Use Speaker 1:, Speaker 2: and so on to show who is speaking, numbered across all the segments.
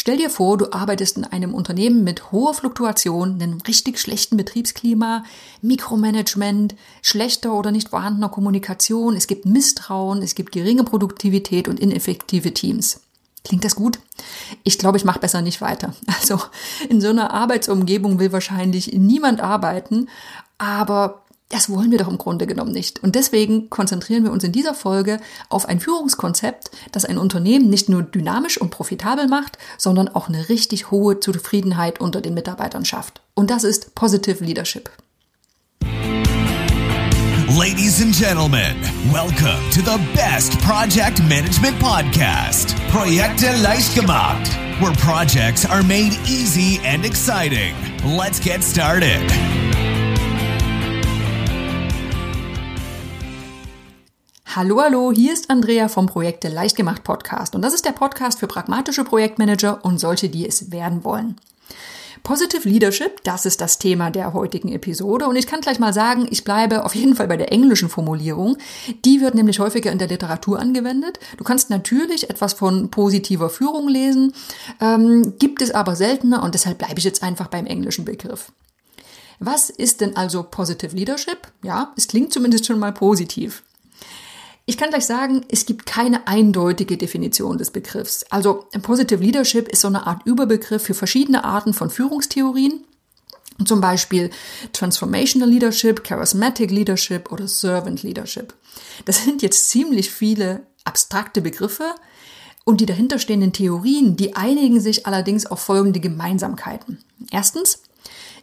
Speaker 1: Stell dir vor, du arbeitest in einem Unternehmen mit hoher Fluktuation, einem richtig schlechten Betriebsklima, Mikromanagement, schlechter oder nicht vorhandener Kommunikation, es gibt Misstrauen, es gibt geringe Produktivität und ineffektive Teams. Klingt das gut? Ich glaube, ich mache besser nicht weiter. Also in so einer Arbeitsumgebung will wahrscheinlich niemand arbeiten, aber das wollen wir doch im Grunde genommen nicht. Und deswegen konzentrieren wir uns in dieser Folge auf ein Führungskonzept, das ein Unternehmen nicht nur dynamisch und profitabel macht, sondern auch eine richtig hohe Zufriedenheit unter den Mitarbeitern schafft. Und das ist Positive Leadership.
Speaker 2: Ladies and gentlemen, welcome to the best project management podcast, Projekte leicht gemacht, where projects are made easy and exciting. Let's get started.
Speaker 1: Hallo, hallo, hier ist Andrea vom Projekte Leichtgemacht Podcast und das ist der Podcast für pragmatische Projektmanager und solche, die es werden wollen. Positive Leadership, das ist das Thema der heutigen Episode und ich kann gleich mal sagen, ich bleibe auf jeden Fall bei der englischen Formulierung. Die wird nämlich häufiger in der Literatur angewendet. Du kannst natürlich etwas von positiver Führung lesen, ähm, gibt es aber seltener und deshalb bleibe ich jetzt einfach beim englischen Begriff. Was ist denn also Positive Leadership? Ja, es klingt zumindest schon mal positiv. Ich kann gleich sagen, es gibt keine eindeutige Definition des Begriffs. Also Positive Leadership ist so eine Art Überbegriff für verschiedene Arten von Führungstheorien. Zum Beispiel Transformational Leadership, Charismatic Leadership oder Servant Leadership. Das sind jetzt ziemlich viele abstrakte Begriffe und die dahinterstehenden Theorien, die einigen sich allerdings auf folgende Gemeinsamkeiten. Erstens,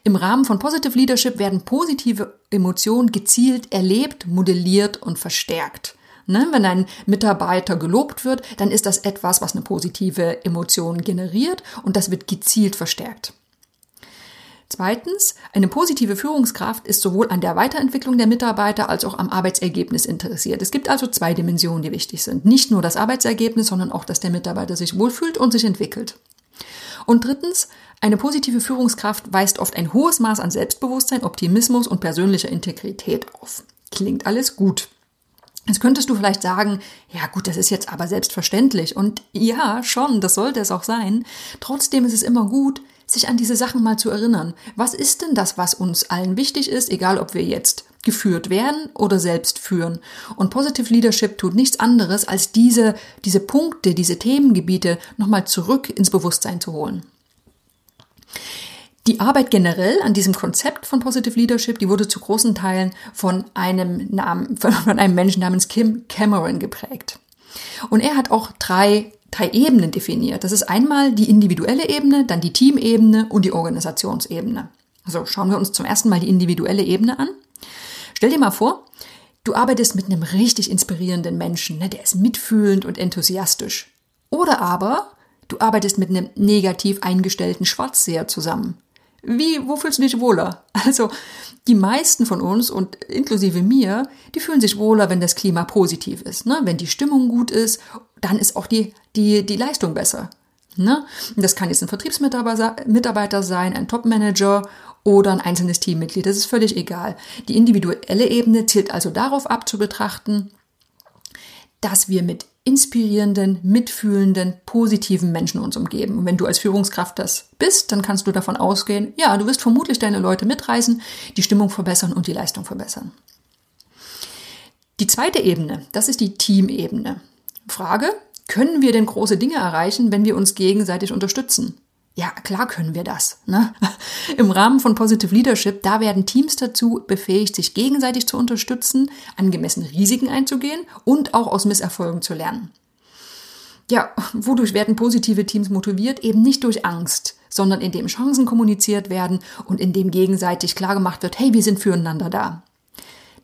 Speaker 1: im Rahmen von Positive Leadership werden positive Emotionen gezielt erlebt, modelliert und verstärkt. Ne? Wenn ein Mitarbeiter gelobt wird, dann ist das etwas, was eine positive Emotion generiert und das wird gezielt verstärkt. Zweitens, eine positive Führungskraft ist sowohl an der Weiterentwicklung der Mitarbeiter als auch am Arbeitsergebnis interessiert. Es gibt also zwei Dimensionen, die wichtig sind. Nicht nur das Arbeitsergebnis, sondern auch, dass der Mitarbeiter sich wohlfühlt und sich entwickelt. Und drittens, eine positive Führungskraft weist oft ein hohes Maß an Selbstbewusstsein, Optimismus und persönlicher Integrität auf. Klingt alles gut. Jetzt könntest du vielleicht sagen, ja gut, das ist jetzt aber selbstverständlich. Und ja, schon, das sollte es auch sein. Trotzdem ist es immer gut, sich an diese Sachen mal zu erinnern. Was ist denn das, was uns allen wichtig ist, egal ob wir jetzt geführt werden oder selbst führen? Und Positive Leadership tut nichts anderes, als diese, diese Punkte, diese Themengebiete nochmal zurück ins Bewusstsein zu holen. Die Arbeit generell an diesem Konzept von Positive Leadership, die wurde zu großen Teilen von einem Namen, von einem Menschen namens Kim Cameron geprägt. Und er hat auch drei, drei Ebenen definiert. Das ist einmal die individuelle Ebene, dann die Teamebene und die Organisationsebene. Also schauen wir uns zum ersten Mal die individuelle Ebene an. Stell dir mal vor, du arbeitest mit einem richtig inspirierenden Menschen, ne? der ist mitfühlend und enthusiastisch. Oder aber du arbeitest mit einem negativ eingestellten Schwarzseher zusammen. Wie, wo fühlst du dich wohler? Also, die meisten von uns und inklusive mir, die fühlen sich wohler, wenn das Klima positiv ist. Ne? Wenn die Stimmung gut ist, dann ist auch die, die, die Leistung besser. Ne? Das kann jetzt ein Vertriebsmitarbeiter sein, ein Topmanager oder ein einzelnes Teammitglied. Das ist völlig egal. Die individuelle Ebene zielt also darauf ab zu betrachten, dass wir mit inspirierenden, mitfühlenden, positiven Menschen uns umgeben. Und wenn du als Führungskraft das bist, dann kannst du davon ausgehen, ja, du wirst vermutlich deine Leute mitreißen, die Stimmung verbessern und die Leistung verbessern. Die zweite Ebene, das ist die Teamebene. Frage, können wir denn große Dinge erreichen, wenn wir uns gegenseitig unterstützen? Ja, klar können wir das. Ne? Im Rahmen von Positive Leadership, da werden Teams dazu befähigt, sich gegenseitig zu unterstützen, angemessen Risiken einzugehen und auch aus Misserfolgen zu lernen. Ja, wodurch werden positive Teams motiviert? Eben nicht durch Angst, sondern indem Chancen kommuniziert werden und indem gegenseitig klargemacht wird, hey, wir sind füreinander da.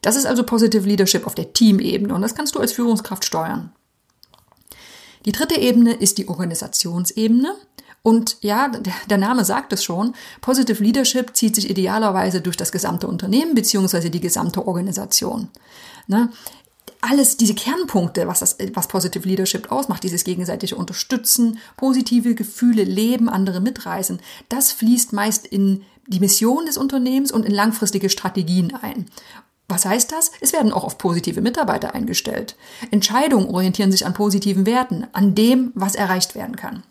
Speaker 1: Das ist also Positive Leadership auf der Teamebene und das kannst du als Führungskraft steuern. Die dritte Ebene ist die Organisationsebene. Und ja, der Name sagt es schon, Positive Leadership zieht sich idealerweise durch das gesamte Unternehmen beziehungsweise die gesamte Organisation. Ne? Alles diese Kernpunkte, was, das, was Positive Leadership ausmacht, dieses gegenseitige Unterstützen, positive Gefühle, Leben, andere mitreißen, das fließt meist in die Mission des Unternehmens und in langfristige Strategien ein. Was heißt das? Es werden auch auf positive Mitarbeiter eingestellt. Entscheidungen orientieren sich an positiven Werten, an dem, was erreicht werden kann.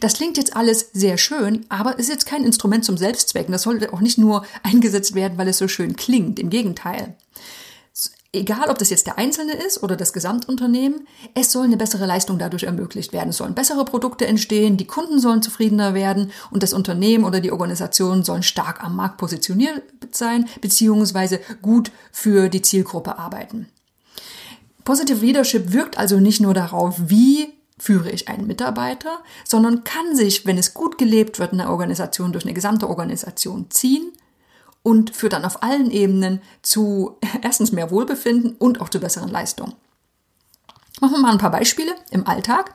Speaker 1: Das klingt jetzt alles sehr schön, aber ist jetzt kein Instrument zum Selbstzwecken. Das sollte auch nicht nur eingesetzt werden, weil es so schön klingt. Im Gegenteil. Egal, ob das jetzt der Einzelne ist oder das Gesamtunternehmen, es soll eine bessere Leistung dadurch ermöglicht werden. Es sollen bessere Produkte entstehen, die Kunden sollen zufriedener werden und das Unternehmen oder die Organisation sollen stark am Markt positioniert sein, beziehungsweise gut für die Zielgruppe arbeiten. Positive Leadership wirkt also nicht nur darauf, wie führe ich einen Mitarbeiter, sondern kann sich, wenn es gut gelebt wird in der Organisation, durch eine gesamte Organisation ziehen und führt dann auf allen Ebenen zu erstens mehr Wohlbefinden und auch zu besseren Leistungen. Machen wir mal ein paar Beispiele im Alltag.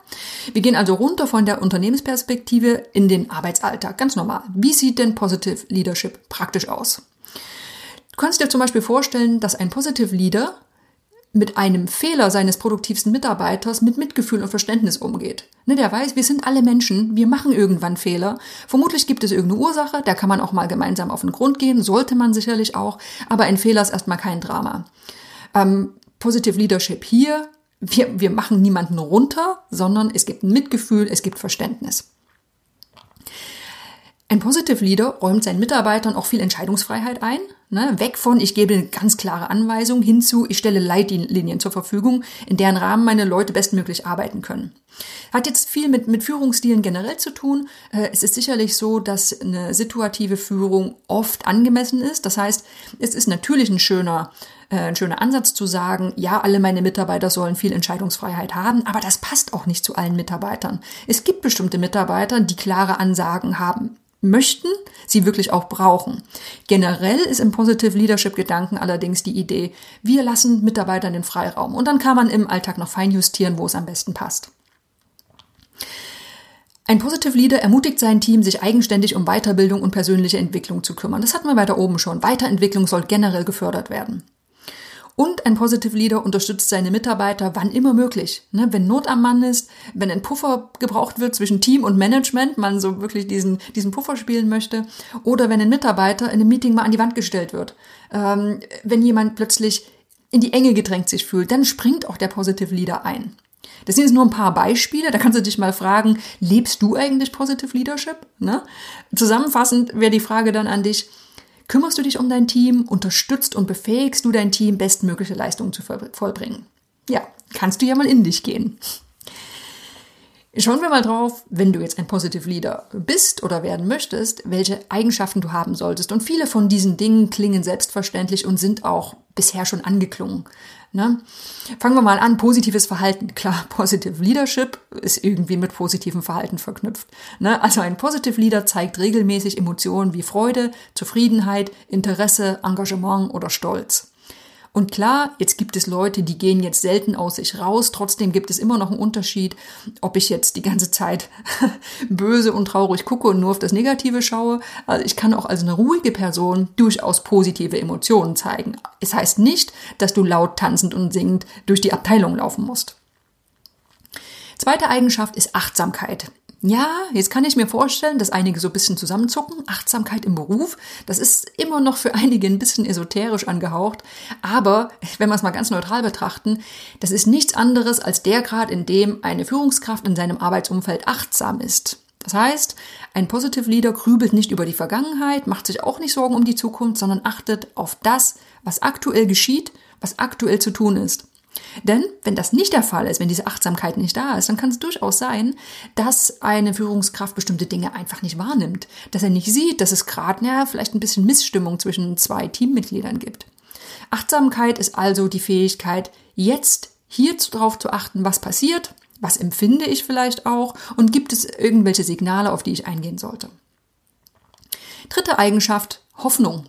Speaker 1: Wir gehen also runter von der Unternehmensperspektive in den Arbeitsalltag, ganz normal. Wie sieht denn Positive Leadership praktisch aus? Du kannst dir zum Beispiel vorstellen, dass ein Positive Leader mit einem Fehler seines produktivsten Mitarbeiters mit Mitgefühl und Verständnis umgeht. Ne, der weiß, wir sind alle Menschen, wir machen irgendwann Fehler. Vermutlich gibt es irgendeine Ursache, da kann man auch mal gemeinsam auf den Grund gehen, sollte man sicherlich auch, aber ein Fehler ist erstmal kein Drama. Ähm, Positive Leadership hier, wir, wir machen niemanden runter, sondern es gibt Mitgefühl, es gibt Verständnis. Ein Positive Leader räumt seinen Mitarbeitern auch viel Entscheidungsfreiheit ein. Ne? Weg von, ich gebe eine ganz klare Anweisung, hinzu, ich stelle Leitlinien zur Verfügung, in deren Rahmen meine Leute bestmöglich arbeiten können. Hat jetzt viel mit, mit Führungsstilen generell zu tun. Äh, es ist sicherlich so, dass eine situative Führung oft angemessen ist. Das heißt, es ist natürlich ein schöner, äh, ein schöner Ansatz zu sagen, ja, alle meine Mitarbeiter sollen viel Entscheidungsfreiheit haben, aber das passt auch nicht zu allen Mitarbeitern. Es gibt bestimmte Mitarbeiter, die klare Ansagen haben möchten, sie wirklich auch brauchen. Generell ist im Positive Leadership Gedanken allerdings die Idee, wir lassen Mitarbeitern den Freiraum und dann kann man im Alltag noch feinjustieren, wo es am besten passt. Ein Positive Leader ermutigt sein Team, sich eigenständig um Weiterbildung und persönliche Entwicklung zu kümmern. Das hatten wir weiter oben schon. Weiterentwicklung soll generell gefördert werden. Und ein Positive Leader unterstützt seine Mitarbeiter wann immer möglich. Ne, wenn Not am Mann ist, wenn ein Puffer gebraucht wird zwischen Team und Management, man so wirklich diesen, diesen Puffer spielen möchte, oder wenn ein Mitarbeiter in einem Meeting mal an die Wand gestellt wird, ähm, wenn jemand plötzlich in die Enge gedrängt sich fühlt, dann springt auch der Positive Leader ein. Das sind jetzt nur ein paar Beispiele. Da kannst du dich mal fragen, lebst du eigentlich Positive Leadership? Ne? Zusammenfassend wäre die Frage dann an dich, Kümmerst du dich um dein Team, unterstützt und befähigst du dein Team, bestmögliche Leistungen zu vollbringen? Ja, kannst du ja mal in dich gehen. Schauen wir mal drauf, wenn du jetzt ein Positive Leader bist oder werden möchtest, welche Eigenschaften du haben solltest. Und viele von diesen Dingen klingen selbstverständlich und sind auch bisher schon angeklungen. Ne? Fangen wir mal an, positives Verhalten. Klar, Positive Leadership ist irgendwie mit positivem Verhalten verknüpft. Ne? Also ein Positive Leader zeigt regelmäßig Emotionen wie Freude, Zufriedenheit, Interesse, Engagement oder Stolz. Und klar, jetzt gibt es Leute, die gehen jetzt selten aus sich raus. Trotzdem gibt es immer noch einen Unterschied, ob ich jetzt die ganze Zeit böse und traurig gucke und nur auf das Negative schaue. Also ich kann auch als eine ruhige Person durchaus positive Emotionen zeigen. Es heißt nicht, dass du laut tanzend und singend durch die Abteilung laufen musst. Zweite Eigenschaft ist Achtsamkeit. Ja, jetzt kann ich mir vorstellen, dass einige so ein bisschen zusammenzucken. Achtsamkeit im Beruf, das ist immer noch für einige ein bisschen esoterisch angehaucht. Aber wenn wir es mal ganz neutral betrachten, das ist nichts anderes als der Grad, in dem eine Führungskraft in seinem Arbeitsumfeld achtsam ist. Das heißt, ein Positive Leader grübelt nicht über die Vergangenheit, macht sich auch nicht Sorgen um die Zukunft, sondern achtet auf das, was aktuell geschieht, was aktuell zu tun ist. Denn wenn das nicht der Fall ist, wenn diese Achtsamkeit nicht da ist, dann kann es durchaus sein, dass eine Führungskraft bestimmte Dinge einfach nicht wahrnimmt, dass er nicht sieht, dass es gerade ja, vielleicht ein bisschen Missstimmung zwischen zwei Teammitgliedern gibt. Achtsamkeit ist also die Fähigkeit, jetzt hier darauf zu achten, was passiert, was empfinde ich vielleicht auch und gibt es irgendwelche Signale, auf die ich eingehen sollte. Dritte Eigenschaft, Hoffnung.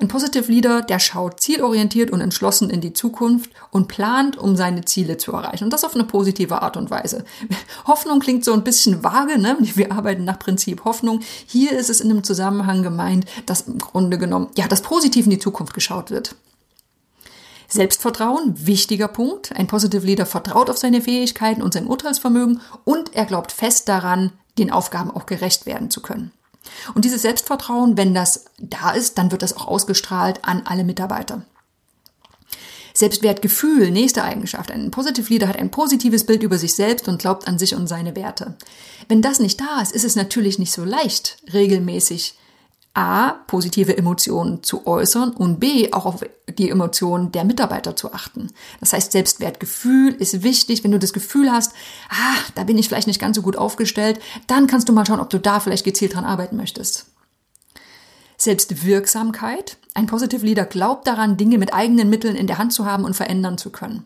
Speaker 1: Ein Positive Leader, der schaut zielorientiert und entschlossen in die Zukunft und plant, um seine Ziele zu erreichen. Und das auf eine positive Art und Weise. Hoffnung klingt so ein bisschen vage, ne? Wir arbeiten nach Prinzip Hoffnung. Hier ist es in einem Zusammenhang gemeint, dass im Grunde genommen, ja, das positiv in die Zukunft geschaut wird. Selbstvertrauen, wichtiger Punkt. Ein Positive Leader vertraut auf seine Fähigkeiten und sein Urteilsvermögen und er glaubt fest daran, den Aufgaben auch gerecht werden zu können. Und dieses Selbstvertrauen, wenn das da ist, dann wird das auch ausgestrahlt an alle Mitarbeiter. Selbstwertgefühl, nächste Eigenschaft. Ein Positive Leader hat ein positives Bild über sich selbst und glaubt an sich und seine Werte. Wenn das nicht da ist, ist es natürlich nicht so leicht, regelmäßig A, positive Emotionen zu äußern und B, auch auf die Emotionen der Mitarbeiter zu achten. Das heißt, Selbstwertgefühl ist wichtig. Wenn du das Gefühl hast, ah, da bin ich vielleicht nicht ganz so gut aufgestellt, dann kannst du mal schauen, ob du da vielleicht gezielt dran arbeiten möchtest. Selbstwirksamkeit. Ein Positive Leader glaubt daran, Dinge mit eigenen Mitteln in der Hand zu haben und verändern zu können.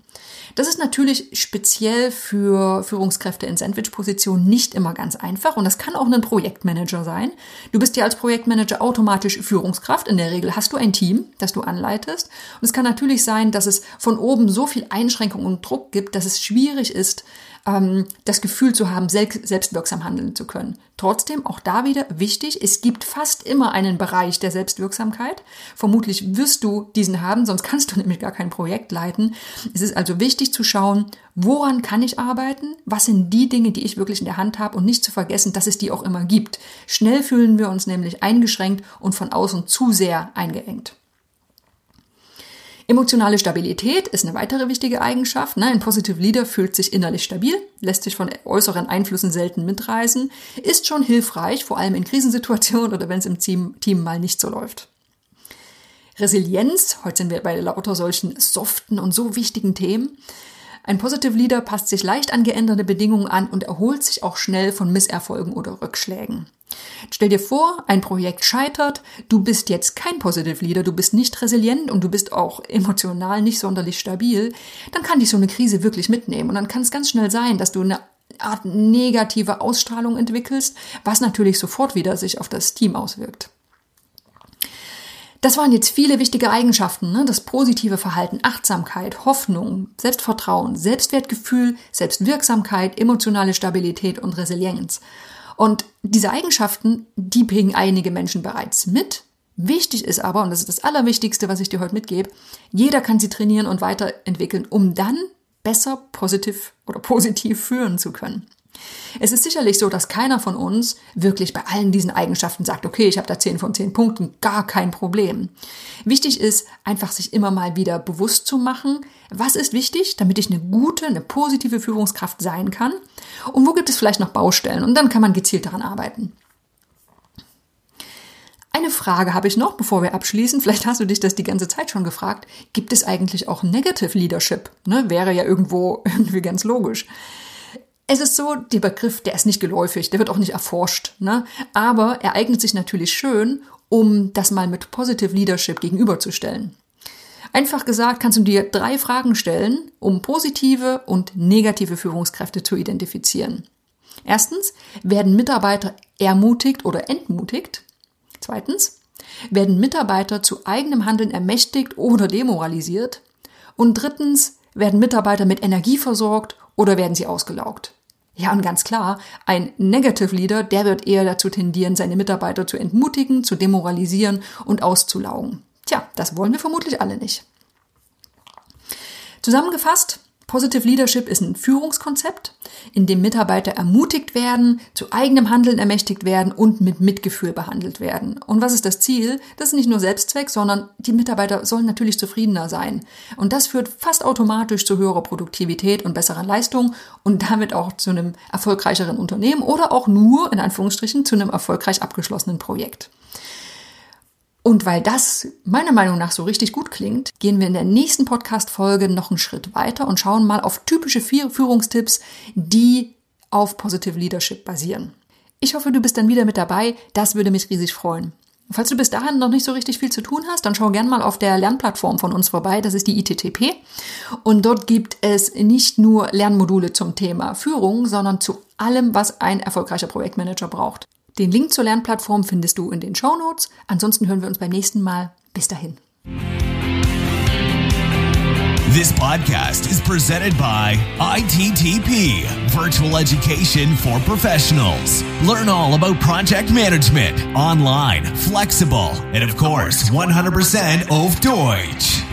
Speaker 1: Das ist natürlich speziell für Führungskräfte in Sandwich-Positionen nicht immer ganz einfach und das kann auch ein Projektmanager sein. Du bist ja als Projektmanager automatisch Führungskraft. In der Regel hast du ein Team, das du anleitest. Und es kann natürlich sein, dass es von oben so viel Einschränkung und Druck gibt, dass es schwierig ist, ähm, das Gefühl zu haben, selbstwirksam handeln zu können. Trotzdem, auch da wieder wichtig, es gibt fast immer einen Bereich der Selbstwirksamkeit. Vermutlich wirst du diesen haben, sonst kannst du nämlich gar kein Projekt leiten. Es ist also wichtig zu schauen, woran kann ich arbeiten? Was sind die Dinge, die ich wirklich in der Hand habe und nicht zu vergessen, dass es die auch immer gibt. Schnell fühlen wir uns nämlich eingeschränkt und von außen zu sehr eingeengt. Emotionale Stabilität ist eine weitere wichtige Eigenschaft. Ne? Ein Positive Leader fühlt sich innerlich stabil, lässt sich von äußeren Einflüssen selten mitreißen, ist schon hilfreich, vor allem in Krisensituationen oder wenn es im Team mal nicht so läuft. Resilienz, heute sind wir bei lauter solchen soften und so wichtigen Themen. Ein Positive Leader passt sich leicht an geänderte Bedingungen an und erholt sich auch schnell von Misserfolgen oder Rückschlägen. Stell dir vor, ein Projekt scheitert, du bist jetzt kein Positive Leader, du bist nicht resilient und du bist auch emotional nicht sonderlich stabil, dann kann dich so eine Krise wirklich mitnehmen und dann kann es ganz schnell sein, dass du eine Art negative Ausstrahlung entwickelst, was natürlich sofort wieder sich auf das Team auswirkt. Das waren jetzt viele wichtige Eigenschaften, ne? das positive Verhalten, Achtsamkeit, Hoffnung, Selbstvertrauen, Selbstwertgefühl, Selbstwirksamkeit, emotionale Stabilität und Resilienz. Und diese Eigenschaften, die bringen einige Menschen bereits mit. Wichtig ist aber, und das ist das Allerwichtigste, was ich dir heute mitgebe, jeder kann sie trainieren und weiterentwickeln, um dann besser positiv oder positiv führen zu können. Es ist sicherlich so, dass keiner von uns wirklich bei allen diesen Eigenschaften sagt, okay, ich habe da 10 von 10 Punkten, gar kein Problem. Wichtig ist einfach sich immer mal wieder bewusst zu machen, was ist wichtig, damit ich eine gute, eine positive Führungskraft sein kann und wo gibt es vielleicht noch Baustellen und dann kann man gezielt daran arbeiten. Eine Frage habe ich noch, bevor wir abschließen. Vielleicht hast du dich das die ganze Zeit schon gefragt. Gibt es eigentlich auch Negative Leadership? Ne, wäre ja irgendwo irgendwie ganz logisch. Es ist so, der Begriff, der ist nicht geläufig, der wird auch nicht erforscht, ne? aber er eignet sich natürlich schön, um das mal mit Positive Leadership gegenüberzustellen. Einfach gesagt kannst du dir drei Fragen stellen, um positive und negative Führungskräfte zu identifizieren. Erstens, werden Mitarbeiter ermutigt oder entmutigt? Zweitens, werden Mitarbeiter zu eigenem Handeln ermächtigt oder demoralisiert? Und drittens, werden Mitarbeiter mit Energie versorgt oder werden sie ausgelaugt? Ja, und ganz klar, ein Negative Leader, der wird eher dazu tendieren, seine Mitarbeiter zu entmutigen, zu demoralisieren und auszulaugen. Tja, das wollen wir vermutlich alle nicht. Zusammengefasst, Positive Leadership ist ein Führungskonzept, in dem Mitarbeiter ermutigt werden, zu eigenem Handeln ermächtigt werden und mit Mitgefühl behandelt werden. Und was ist das Ziel? Das ist nicht nur Selbstzweck, sondern die Mitarbeiter sollen natürlich zufriedener sein. Und das führt fast automatisch zu höherer Produktivität und besseren Leistung und damit auch zu einem erfolgreicheren Unternehmen oder auch nur, in Anführungsstrichen, zu einem erfolgreich abgeschlossenen Projekt. Und weil das meiner Meinung nach so richtig gut klingt, gehen wir in der nächsten Podcast-Folge noch einen Schritt weiter und schauen mal auf typische Führungstipps, die auf Positive Leadership basieren. Ich hoffe, du bist dann wieder mit dabei. Das würde mich riesig freuen. Falls du bis dahin noch nicht so richtig viel zu tun hast, dann schau gern mal auf der Lernplattform von uns vorbei. Das ist die ITTP. Und dort gibt es nicht nur Lernmodule zum Thema Führung, sondern zu allem, was ein erfolgreicher Projektmanager braucht. Den Link zur Lernplattform findest du in den Show Notes. Ansonsten hören wir uns beim nächsten Mal. Bis dahin.
Speaker 2: This podcast is presented by ITTP, Virtual Education for Professionals. Learn all about project management, online, flexible, and of course, 100% auf Deutsch.